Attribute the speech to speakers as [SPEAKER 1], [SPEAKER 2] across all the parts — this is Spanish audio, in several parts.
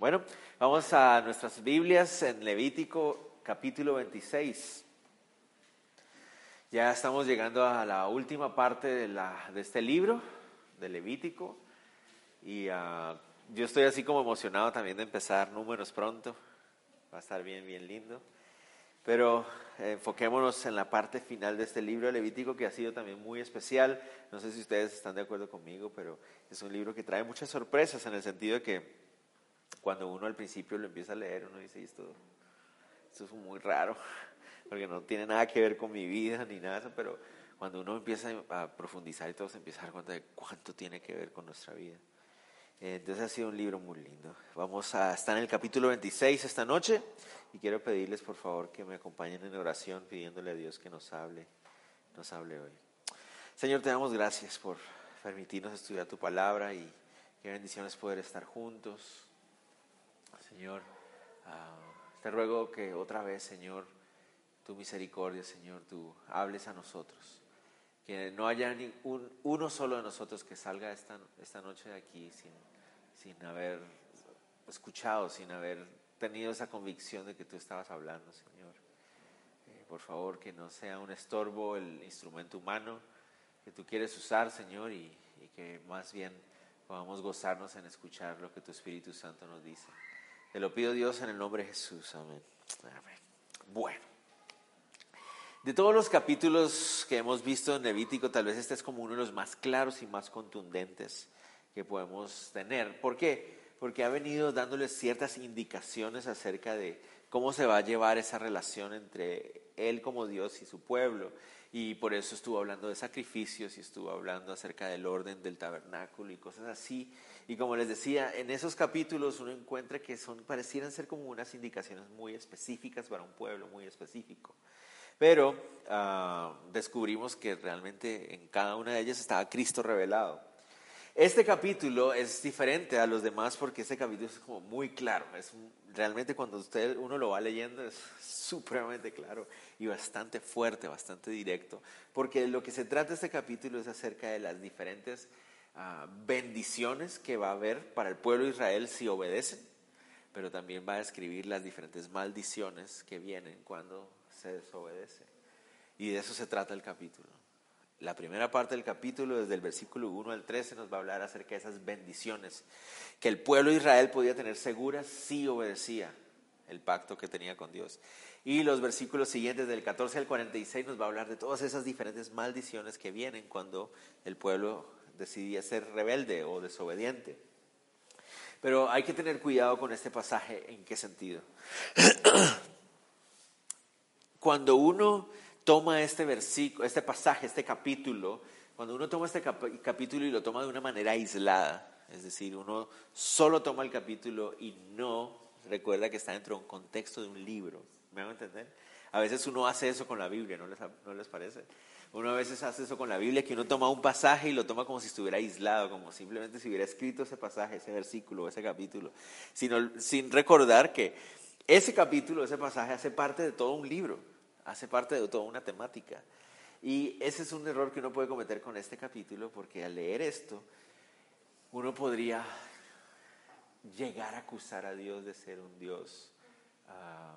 [SPEAKER 1] Bueno, vamos a nuestras Biblias en Levítico capítulo 26. Ya estamos llegando a la última parte de, la, de este libro, de Levítico, y ah, yo estoy así como emocionado también de empezar números pronto. Va a estar bien, bien lindo. Pero enfoquémonos en la parte final de este libro de Levítico que ha sido también muy especial. No sé si ustedes están de acuerdo conmigo, pero es un libro que trae muchas sorpresas en el sentido de que cuando uno al principio lo empieza a leer, uno dice, esto, es muy raro, porque no tiene nada que ver con mi vida ni nada, pero cuando uno empieza a profundizar y todo se empieza a dar cuenta de cuánto tiene que ver con nuestra vida. Entonces ha sido un libro muy lindo. Vamos a estar en el capítulo 26 esta noche y quiero pedirles por favor que me acompañen en oración pidiéndole a Dios que nos hable, nos hable hoy. Señor, te damos gracias por permitirnos estudiar tu palabra y qué bendiciones poder estar juntos. Señor, ah, te ruego que otra vez, Señor, tu misericordia, Señor, tú hables a nosotros. Que no haya ni uno solo de nosotros que salga esta, esta noche de aquí sin, sin haber escuchado, sin haber tenido esa convicción de que tú estabas hablando, Señor. Eh, por favor, que no sea un estorbo el instrumento humano que tú quieres usar, Señor, y que más bien podamos gozarnos en escuchar lo que tu Espíritu Santo nos dice. Te lo pido Dios en el nombre de Jesús. Amén. Bueno. De todos los capítulos que hemos visto en Levítico, tal vez este es como uno de los más claros y más contundentes que podemos tener. ¿Por qué? Porque ha venido dándoles ciertas indicaciones acerca de cómo se va a llevar esa relación entre Él como Dios y su pueblo. Y por eso estuvo hablando de sacrificios y estuvo hablando acerca del orden del tabernáculo y cosas así. Y como les decía, en esos capítulos uno encuentra que son, parecieran ser como unas indicaciones muy específicas para un pueblo muy específico. Pero ah, descubrimos que realmente en cada una de ellas estaba Cristo revelado. Este capítulo es diferente a los demás porque este capítulo es como muy claro. Es realmente cuando usted uno lo va leyendo es supremamente claro y bastante fuerte, bastante directo. Porque lo que se trata este capítulo es acerca de las diferentes Ah, bendiciones que va a haber para el pueblo de Israel si obedecen, pero también va a describir las diferentes maldiciones que vienen cuando se desobedece. Y de eso se trata el capítulo. La primera parte del capítulo, desde el versículo 1 al 13, nos va a hablar acerca de esas bendiciones que el pueblo de Israel podía tener seguras si obedecía el pacto que tenía con Dios. Y los versículos siguientes, del 14 al 46, nos va a hablar de todas esas diferentes maldiciones que vienen cuando el pueblo decidía ser rebelde o desobediente. Pero hay que tener cuidado con este pasaje. ¿En qué sentido? Cuando uno toma este versículo, este pasaje, este capítulo, cuando uno toma este capítulo y lo toma de una manera aislada, es decir, uno solo toma el capítulo y no recuerda que está dentro de un contexto de un libro. ¿Me van a entender? A veces uno hace eso con la Biblia, ¿no les, no les parece? Uno a veces hace eso con la Biblia, que uno toma un pasaje y lo toma como si estuviera aislado, como simplemente si hubiera escrito ese pasaje, ese versículo, ese capítulo, sino, sin recordar que ese capítulo, ese pasaje hace parte de todo un libro, hace parte de toda una temática. Y ese es un error que uno puede cometer con este capítulo, porque al leer esto, uno podría llegar a acusar a Dios de ser un Dios ah,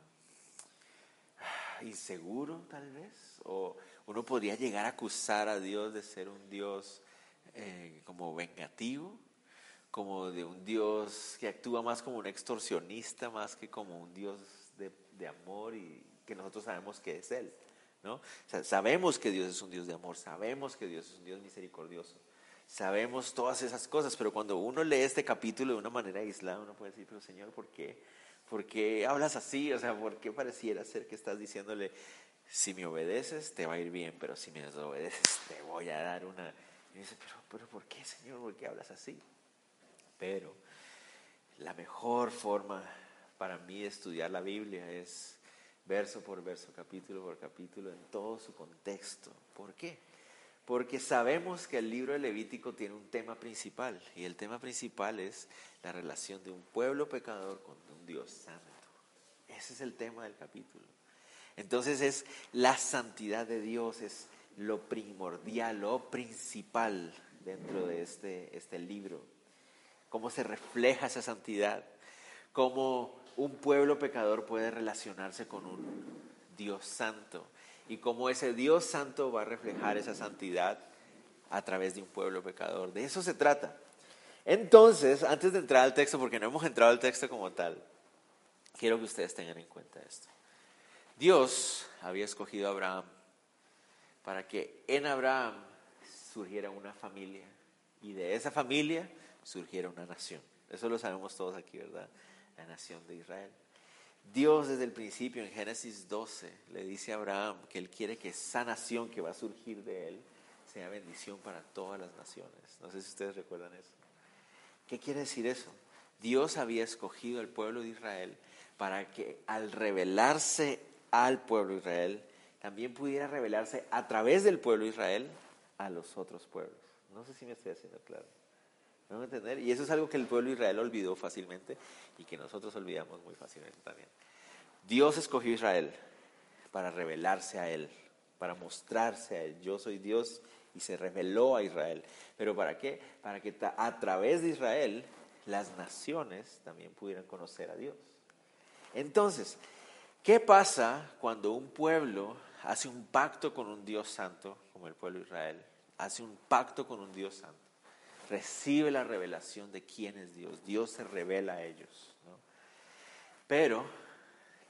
[SPEAKER 1] inseguro, tal vez, o uno podría llegar a acusar a Dios de ser un Dios eh, como vengativo, como de un Dios que actúa más como un extorsionista, más que como un Dios de, de amor y que nosotros sabemos que es Él. ¿no? sabemos que Dios es un Dios de amor, sabemos que Dios es un Dios misericordioso, sabemos todas esas cosas, pero cuando uno lee este capítulo de una manera aislada, uno puede decir, pero Señor, ¿por qué? ¿Por qué hablas así? O sea, ¿por qué pareciera ser que estás diciéndole si me obedeces te va a ir bien, pero si me desobedeces te voy a dar una... Y dice, pero, pero ¿por qué, Señor? ¿Por qué hablas así? Pero la mejor forma para mí de estudiar la Biblia es verso por verso, capítulo por capítulo, en todo su contexto. ¿Por qué? Porque sabemos que el libro de Levítico tiene un tema principal, y el tema principal es la relación de un pueblo pecador con un Dios santo. Ese es el tema del capítulo. Entonces es la santidad de Dios, es lo primordial, lo principal dentro de este, este libro. Cómo se refleja esa santidad. cómo un pueblo pecador puede relacionarse con un Dios santo y cómo ese Dios santo va a reflejar esa santidad a través de un pueblo pecador. De eso se trata. Entonces, antes de entrar al texto, porque no hemos entrado al texto como tal, quiero que ustedes tengan en cuenta esto. Dios había escogido a Abraham para que en Abraham surgiera una familia y de esa familia surgiera una nación. Eso lo sabemos todos aquí, ¿verdad? La nación de Israel. Dios desde el principio en Génesis 12 le dice a Abraham que él quiere que esa nación que va a surgir de él sea bendición para todas las naciones. No sé si ustedes recuerdan eso. ¿Qué quiere decir eso? Dios había escogido al pueblo de Israel para que al revelarse al pueblo de Israel, también pudiera revelarse a través del pueblo de Israel a los otros pueblos. No sé si me estoy haciendo claro. ¿Me a entender? Y eso es algo que el pueblo de Israel olvidó fácilmente y que nosotros olvidamos muy fácilmente también. Dios escogió a Israel para revelarse a Él, para mostrarse a Él. Yo soy Dios y se reveló a Israel. ¿Pero para qué? Para que a través de Israel las naciones también pudieran conocer a Dios. Entonces, ¿qué pasa cuando un pueblo hace un pacto con un Dios santo, como el pueblo de Israel? Hace un pacto con un Dios santo. Recibe la revelación de quién es Dios. Dios se revela a ellos. Pero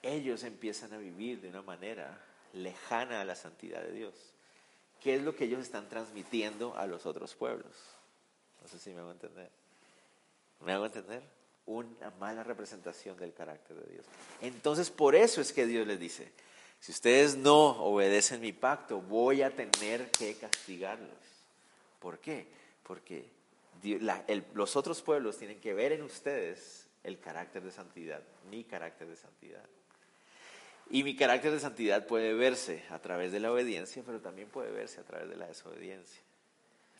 [SPEAKER 1] ellos empiezan a vivir de una manera lejana a la santidad de Dios. ¿Qué es lo que ellos están transmitiendo a los otros pueblos? No sé si me hago entender. ¿Me hago entender? Una mala representación del carácter de Dios. Entonces, por eso es que Dios les dice, si ustedes no obedecen mi pacto, voy a tener que castigarlos. ¿Por qué? Porque los otros pueblos tienen que ver en ustedes el carácter de santidad, mi carácter de santidad. Y mi carácter de santidad puede verse a través de la obediencia, pero también puede verse a través de la desobediencia.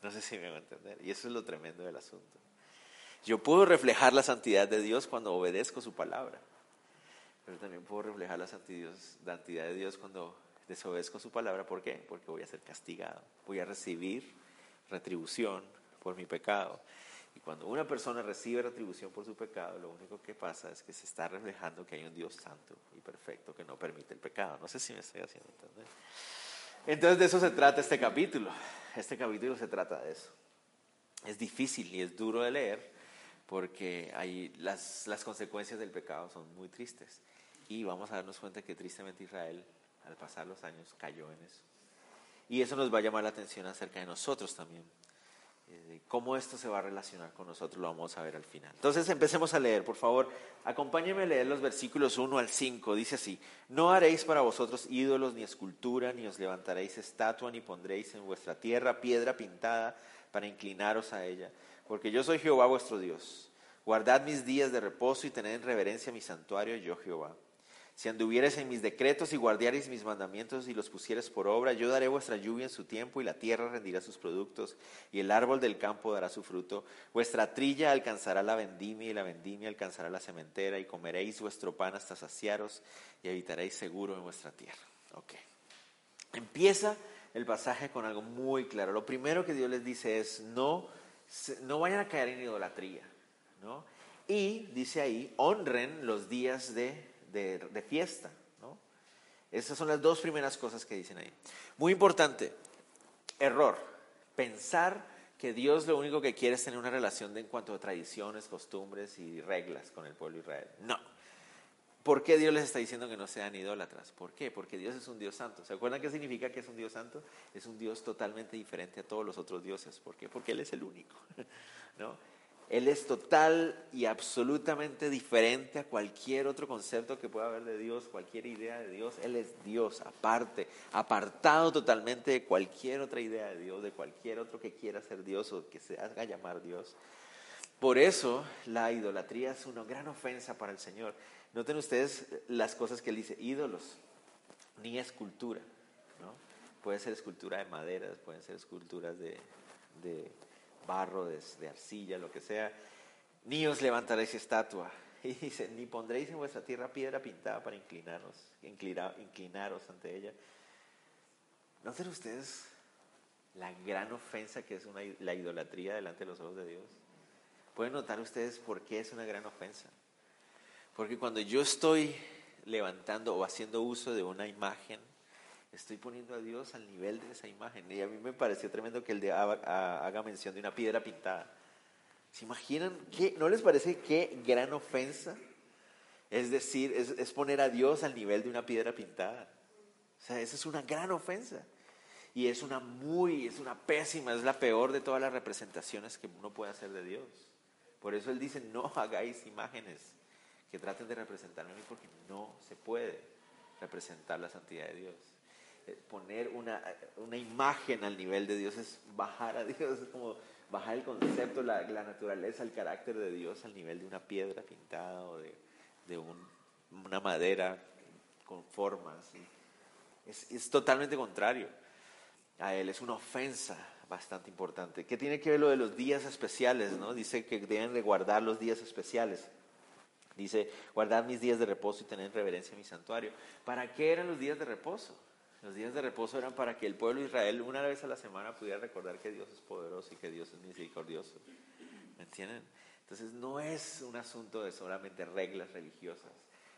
[SPEAKER 1] No sé si me va a entender. Y eso es lo tremendo del asunto. Yo puedo reflejar la santidad de Dios cuando obedezco su palabra, pero también puedo reflejar la santidad, de Dios cuando desobedezco su palabra. ¿Por qué? Porque voy a ser castigado, voy a recibir retribución por mi pecado. Y cuando una persona recibe retribución por su pecado, lo único que pasa es que se está reflejando que hay un Dios santo y perfecto que no permite el pecado. No sé si me estoy haciendo entender. Entonces de eso se trata este capítulo. Este capítulo se trata de eso. Es difícil y es duro de leer porque hay las, las consecuencias del pecado son muy tristes. Y vamos a darnos cuenta que tristemente Israel, al pasar los años, cayó en eso. Y eso nos va a llamar la atención acerca de nosotros también. Eh, cómo esto se va a relacionar con nosotros lo vamos a ver al final. Entonces empecemos a leer, por favor, acompáñenme a leer los versículos 1 al 5. Dice así, no haréis para vosotros ídolos ni escultura, ni os levantaréis estatua, ni pondréis en vuestra tierra piedra pintada para inclinaros a ella, porque yo soy Jehová vuestro Dios. Guardad mis días de reposo y tened en reverencia mi santuario, yo Jehová. Si anduvieres en mis decretos y guardiareis mis mandamientos y los pusieres por obra, yo daré vuestra lluvia en su tiempo y la tierra rendirá sus productos y el árbol del campo dará su fruto. Vuestra trilla alcanzará la vendimia y la vendimia alcanzará la cementera y comeréis vuestro pan hasta saciaros y habitaréis seguro en vuestra tierra. Ok. Empieza el pasaje con algo muy claro. Lo primero que Dios les dice es no, no vayan a caer en idolatría. ¿no? Y dice ahí, honren los días de de, fiesta. ¿no? Esas son las dos primeras cosas que dicen ahí. Muy importante, error, pensar que Dios lo único que quiere es tener una relación de, en cuanto a tradiciones, costumbres y reglas con el pueblo de Israel. No. ¿Por qué Dios les está diciendo que no sean idólatras? ¿Por qué? Porque Dios es un Dios santo. ¿Se acuerdan qué significa que es un Dios santo? Es un Dios totalmente diferente a todos los otros dioses. ¿Por qué? Porque Él es el único. ¿no? Él es total y absolutamente diferente a cualquier otro concepto que pueda haber de Dios, cualquier idea de Dios. Él es Dios aparte, apartado totalmente de cualquier otra idea de Dios, de cualquier otro que quiera ser Dios o que se haga llamar Dios. Por eso la idolatría es una gran ofensa para el Señor. Noten ustedes las cosas que él dice, ídolos, ni escultura. ¿no? Puede ser escultura de madera, pueden ser esculturas de barro, de, arcilla, lo que sea, ni os levantaréis estatua. Y dice, ni pondréis en vuestra tierra piedra pintada para inclinaros, inclinaros ante ella. ¿Noten ustedes la gran ofensa que es la idolatría delante de los ojos de Dios? ¿Pueden notar ustedes por qué es una gran ofensa? Porque cuando yo estoy levantando o haciendo uso de una imagen, estoy poniendo a Dios al nivel de esa imagen. Y a mí me pareció tremendo que el de haga mención de una piedra pintada. ¿Se imaginan? Qué, ¿No les parece qué gran ofensa? Es decir, es, poner a Dios al nivel de una piedra pintada. O sea, esa es una gran ofensa. Y es una muy, es una pésima, es la peor de todas las representaciones que uno puede hacer de Dios. Por eso Él dice, no hagáis imágenes que traten de representarme a mí porque no se puede representar la santidad de Dios. Eh, poner una, una imagen al nivel de Dios es bajar a Dios, es como bajar el concepto, la, la, naturaleza, el carácter de Dios al nivel de una piedra pintada o de, de un, una madera con formas. Es, es, totalmente contrario a Él, es una ofensa bastante importante. ¿Qué tiene que ver lo de los días especiales? ¿no? Dice que deben de guardar los días especiales. Dice, guardar mis días de reposo y tener reverencia a mi santuario. ¿Para qué eran los días de reposo? Los días de reposo eran para que el pueblo de Israel una vez a la semana pudiera recordar que Dios es poderoso y que Dios es misericordioso. ¿Me entienden? Entonces no es un asunto de solamente reglas religiosas,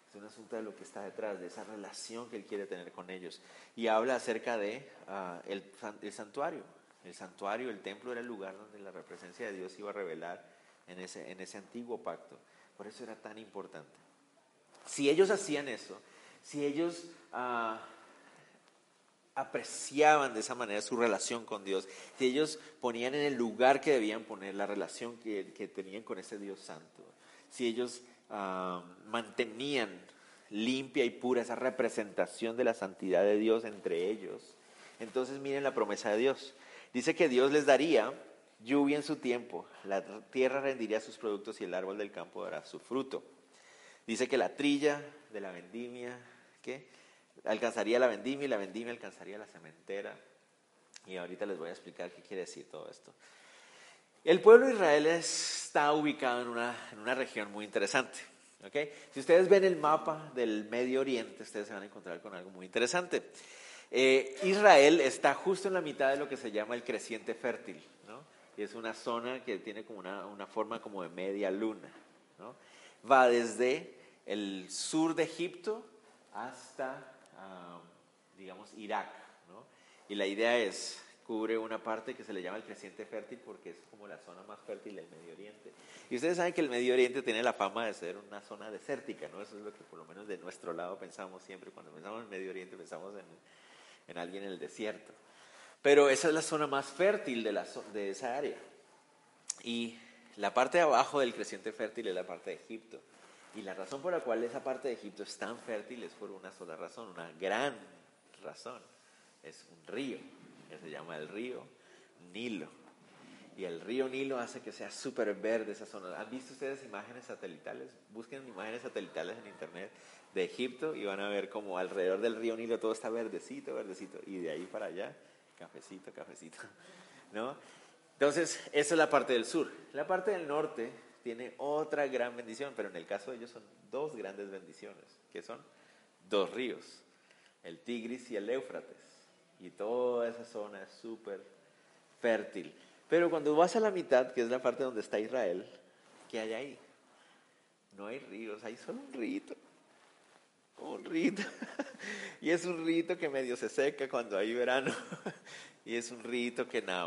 [SPEAKER 1] es un asunto de lo que está detrás, de esa relación que Él quiere tener con ellos. Y habla acerca de ah, el, el, santuario. El santuario, el templo era el lugar donde la presencia de Dios iba a revelar en ese, en ese antiguo pacto. Por eso era tan importante. Si ellos hacían eso, si ellos... Ah, apreciaban de esa manera su relación con Dios, si ellos ponían en el lugar que debían poner la relación que, tenían con ese Dios santo, si ellos ah, mantenían limpia y pura esa representación de la santidad de Dios entre ellos, entonces miren la promesa de Dios. Dice que Dios les daría lluvia en su tiempo, la tierra rendiría sus productos y el árbol del campo dará su fruto. Dice que la trilla de la vendimia, ¿qué? Alcanzaría la vendimia y la vendimia alcanzaría la cementera. Y ahorita les voy a explicar qué quiere decir todo esto. El pueblo de Israel está ubicado en una, en una región muy interesante. ¿okay? Si ustedes ven el mapa del Medio Oriente, ustedes se van a encontrar con algo muy interesante. Eh, Israel está justo en la mitad de lo que se llama el creciente fértil. ¿no? Y es una zona que tiene como una, una forma como de media luna. ¿no? Va desde el sur de Egipto hasta digamos, Irak. ¿no? Y la idea es, cubre una parte que se le llama el creciente fértil porque es como la zona más fértil del Medio Oriente. Y ustedes saben que el Medio Oriente tiene la fama de ser una zona desértica, ¿no? Eso es lo que por lo menos de nuestro lado pensamos siempre. Cuando pensamos en el Medio Oriente pensamos en, en alguien en el desierto. Pero esa es la zona más fértil de, la, de esa área. Y la parte de abajo del creciente fértil es la parte de Egipto. Y la razón por la cual esa parte de Egipto es tan fértil es por una sola razón, una gran razón. Es un río, que se llama el río Nilo. Y el río Nilo hace que sea súper verde esa zona. ¿Han visto ustedes imágenes satelitales? Busquen imágenes satelitales en internet de Egipto y van a ver como alrededor del río Nilo todo está verdecito, verdecito. Y de ahí para allá, cafecito, cafecito. ¿No? Entonces, esa es la parte del sur. La parte del norte tiene otra gran bendición, pero en el caso de ellos son dos grandes bendiciones, que son dos ríos, el Tigris y el Éufrates. Y toda esa zona es súper fértil. Pero cuando vas a la mitad, que es la parte donde está Israel, ¿qué hay ahí? No hay ríos, hay solo un rito. Un rito. y es un rito que medio se seca cuando hay verano. y es un rito que nada